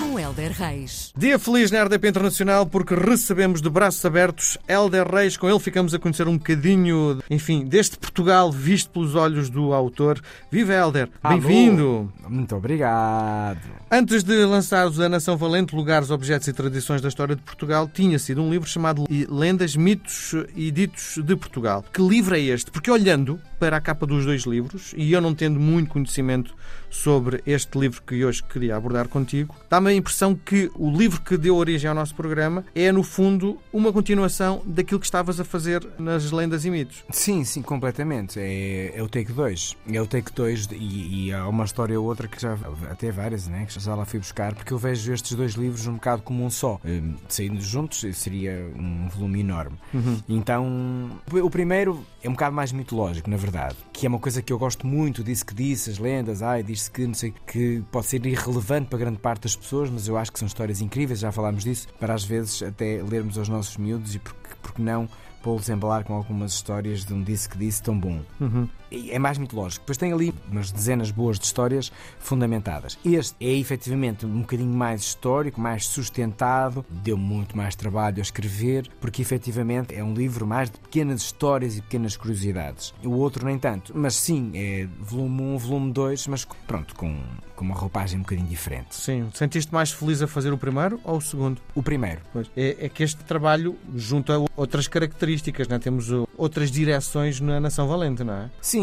Com Helder Reis. Dia feliz na RDP Internacional porque recebemos de braços abertos Helder Reis. Com ele ficamos a conhecer um bocadinho, enfim, deste Portugal visto pelos olhos do autor. Viva Helder, bem-vindo! Muito obrigado! Antes de lançares a Nação Valente, Lugares, Objetos e Tradições da História de Portugal, tinha sido um livro chamado Lendas, Mitos e Ditos de Portugal. Que livro é este? Porque olhando para a capa dos dois livros, e eu não tendo muito conhecimento sobre este livro que hoje queria abordar contigo, dá-me a impressão que o livro que deu origem ao nosso programa é, no fundo, uma continuação daquilo que estavas a fazer nas lendas e mitos. Sim, sim, completamente. É, é o Take 2. É o Take 2 e, e há uma história ou outra que já, até várias, né, que já lá fui buscar, porque eu vejo estes dois livros um bocado como um só. Hum, saindo juntos seria um volume enorme. Uhum. Então, o primeiro é um bocado mais mitológico, na verdade, que é uma coisa que eu gosto muito, disse que disse, as lendas, ai, diz-se que, não sei, que pode ser irrelevante para grande parte das pessoas, mas eu acho que são histórias incríveis, já falámos disso, para às vezes até lermos aos nossos miúdos e porque, porque não pô-los embalar com algumas histórias de um disse que disse tão bom. Uhum. É mais mitológico. Depois tem ali umas dezenas boas de histórias fundamentadas. Este é efetivamente um bocadinho mais histórico, mais sustentado, deu muito mais trabalho a escrever, porque efetivamente é um livro mais de pequenas histórias e pequenas curiosidades. O outro nem tanto, mas sim, é volume 1, volume 2, mas pronto, com, com uma roupagem um bocadinho diferente. Sim. Sentiste mais feliz a fazer o primeiro ou o segundo? O primeiro. Pois. É, é que este trabalho junta outras características, não é? Temos outras direções na Nação Valente, não é? Sim,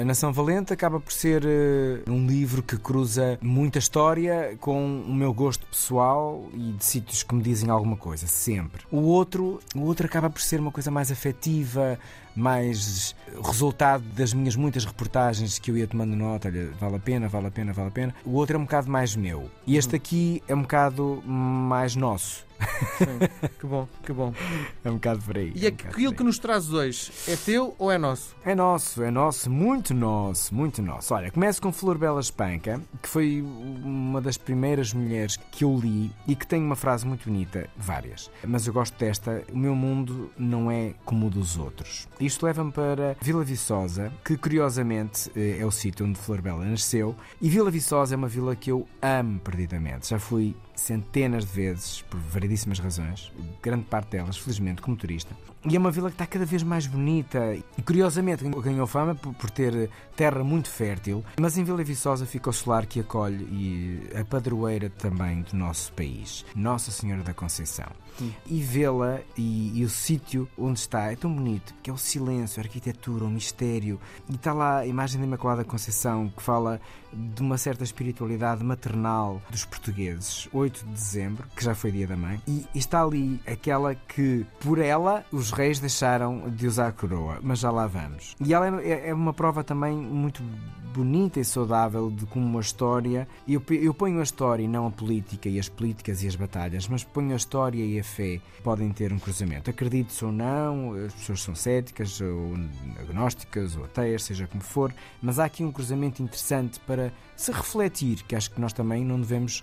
a Nação Valente acaba por ser uh, um livro que cruza muita história com o meu gosto pessoal e de sítios que me dizem alguma coisa, sempre. O outro, o outro acaba por ser uma coisa mais afetiva, mais resultado das minhas muitas reportagens que eu ia tomando nota, olha, vale a pena, vale a pena, vale a pena. O outro é um bocado mais meu. E este aqui é um bocado mais nosso. Sim, que bom, que bom. É um bocado por aí. E é aquilo que nos traz hoje é teu ou é nosso? É nosso, é nosso, muito nosso, muito nosso. Olha, começo com Flor Bela Espanca, que foi uma das primeiras mulheres que eu li e que tem uma frase muito bonita, várias. Mas eu gosto desta: O meu mundo não é como o dos outros. Isto leva-me para Vila Viçosa, que curiosamente eh, é o sítio onde Flor Bela nasceu. E Vila Viçosa é uma vila que eu amo perdidamente. Já fui centenas de vezes, por variedíssimas razões, grande parte delas, felizmente, como turista. E é uma vila que está cada vez mais bonita e, curiosamente, ganhou fama por, ter terra muito fértil, mas em Vila Viçosa fica o solar que acolhe e a padroeira também do nosso país, Nossa Senhora da Conceição. Sim. E vê-la e, e, o sítio onde está é tão bonito, que é o silêncio, a arquitetura, o mistério. E está lá a imagem da Imaculada Conceição que fala de uma certa espiritualidade maternal dos portugueses. 8 de dezembro, que já foi dia da mãe, e está ali aquela que, por ela, os reis deixaram de usar a coroa, mas já lá vamos. E ela é, é uma prova também muito bonita e saudável de como uma história. Eu, eu ponho a história e não a política e as políticas e as batalhas, mas ponho a história e a fé podem ter um cruzamento. Acredito-se ou não, as pessoas são céticas ou agnósticas ou ateias, seja como for, mas há aqui um cruzamento interessante para se refletir, que acho que nós também não devemos,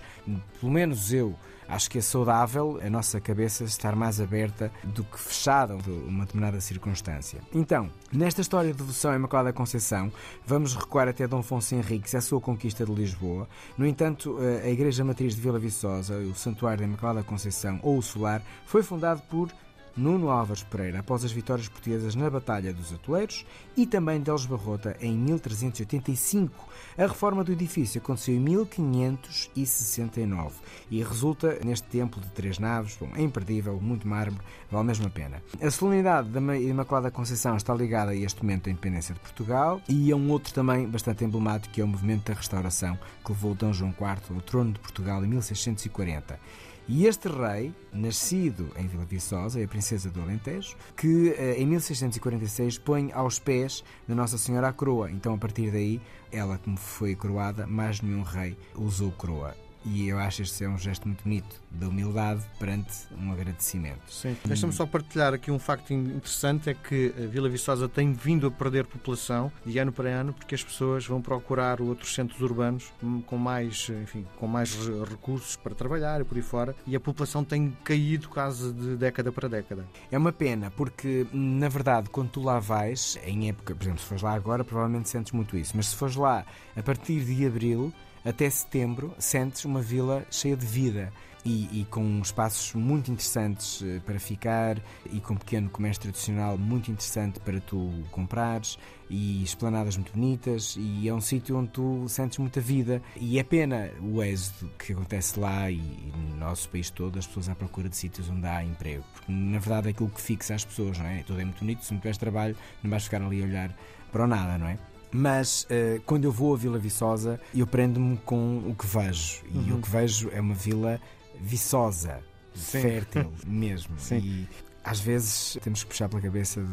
pelo menos eu, acho que é saudável a nossa cabeça estar mais aberta do que fechada de uma determinada circunstância. Então, nesta história de devoção à Imaculada Conceição, vamos recuar até Dom Afonso Henriques a sua conquista de Lisboa. No entanto, a Igreja Matriz de Vila Viçosa, o Santuário da Imaculada Conceição ou o Solar, foi fundado por Nuno Álvares Pereira após as vitórias portuguesas na Batalha dos Atoleiros e também deles Barrota em 1385. A reforma do edifício aconteceu em 1569 e resulta neste templo de três naves, bom, é imperdível, muito mármore, vale mesmo a pena. A solenidade da Imaculada Conceição está ligada a este momento da independência de Portugal e a um outro também bastante emblemático que é o movimento da restauração que levou Dom João IV ao trono de Portugal em 1640. E este rei, nascido em Vila Viçosa, é a princesa do Alentejo, que eh, em 1646 põe aos pés da Nossa Senhora a coroa. Então, a partir daí, ela, como foi coroada, mais nenhum rei usou coroa. E eu acho este ser um gesto muito bonito da humildade perante um agradecimento. Sim. Deixa-me só partilhar aqui um facto interessante: é que a Vila Viçosa tem vindo a perder população de ano para ano porque as pessoas vão procurar outros centros urbanos hum, com mais, enfim, com mais recursos para trabalhar e por aí fora, e a população tem caído quase de década para década. É uma pena, porque na verdade, quando tu lá vais, em época, por exemplo, se fores lá agora, provavelmente sentes muito isso, mas se fores lá a partir de abril até setembro, sentes uma vila cheia de vida. E, e, com espaços muito interessantes eh, para ficar e com pequeno comércio tradicional muito interessante para tu comprares e esplanadas muito bonitas e é um sítio onde tu sentes muita vida e é pena o êxodo que acontece lá e, e, no nosso país todo as pessoas à procura de sítios onde há emprego porque na verdade é aquilo que fixa as pessoas não é? tudo é muito bonito, se não tiveres trabalho não vais ficar ali a olhar para o nada, não é? Mas uh, quando eu vou a Vila Viçosa, eu prendo-me com o que vejo. E uhum. o que vejo é uma vila viçosa, Sim. fértil mesmo. Sim. E às vezes temos que puxar pela cabeça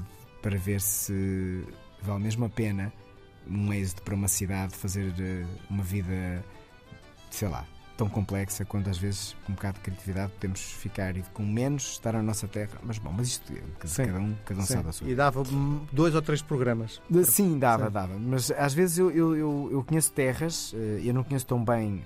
para ver se vale mesmo a pena um êxito para uma cidade fazer eh, uma vida, sei lá, tão complexa quando às vezes com um bocado de criatividade podemos ficar e com menos estar na nossa terra. Mas bom, mas isto sim, cada um, cada um sabe a sua. E dava dois ou três programas. Sim, dava, sim. dava. Mas às vezes eu, eu, eu, eu, conheço terras, eh, eu não conheço tão bem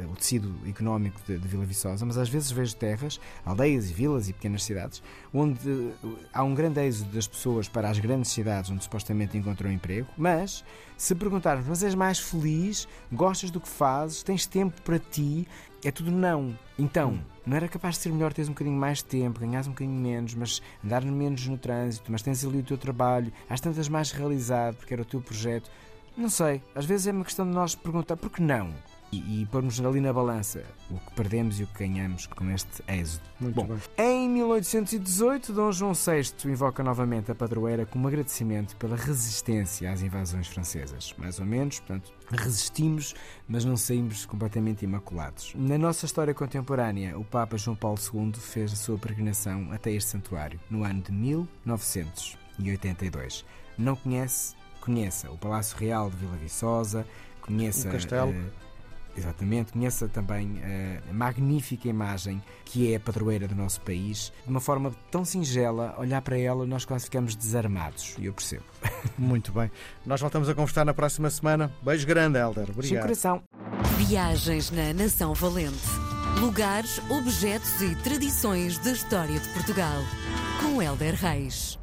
uh, o tecido económico de, de, Vila Viçosa, mas às vezes vejo terras, aldeias e vilas e pequenas cidades, onde uh, há um grande êxodo das pessoas para as grandes cidades onde supostamente encontram emprego, mas se perguntarmos, mas és mais feliz, gostas do que fazes, tens tempo para ti, é tudo não. Então, hum. não era capaz de ser melhor teres um bocadinho mais de tempo, ganhares um bocadinho menos, mas andar menos no trânsito, mas tens ali o teu trabalho, às tantas mais realizado, porque era o teu projeto. Não sei, às vezes é uma questão de nós perguntar por que não? E, e pormos ali na balança o que perdemos e o que ganhamos com este êxodo. Muito Bom, bem. Em 1818, Dom João VI invoca novamente a padroeira como agradecimento pela resistência às invasões francesas. Mais ou menos, portanto, resistimos, mas não saímos completamente imaculados. Na nossa história contemporânea, o Papa João Paulo II fez a sua peregrinação até este santuário no ano de 1982. Não conhece? Conheça o Palácio Real de Vila Viçosa, conheça o castelo. Uh, Exatamente, conheça também a magnífica imagem que é a padroeira do nosso país. De uma forma tão singela, olhar para ela, nós quase ficamos desarmados. E eu percebo. Muito bem. Nós voltamos a conversar na próxima semana. Beijo grande, Helder. Obrigado. Sim, coração. Viagens na Nação Valente. Lugares, objetos e tradições da história de Portugal. Com Helder Reis.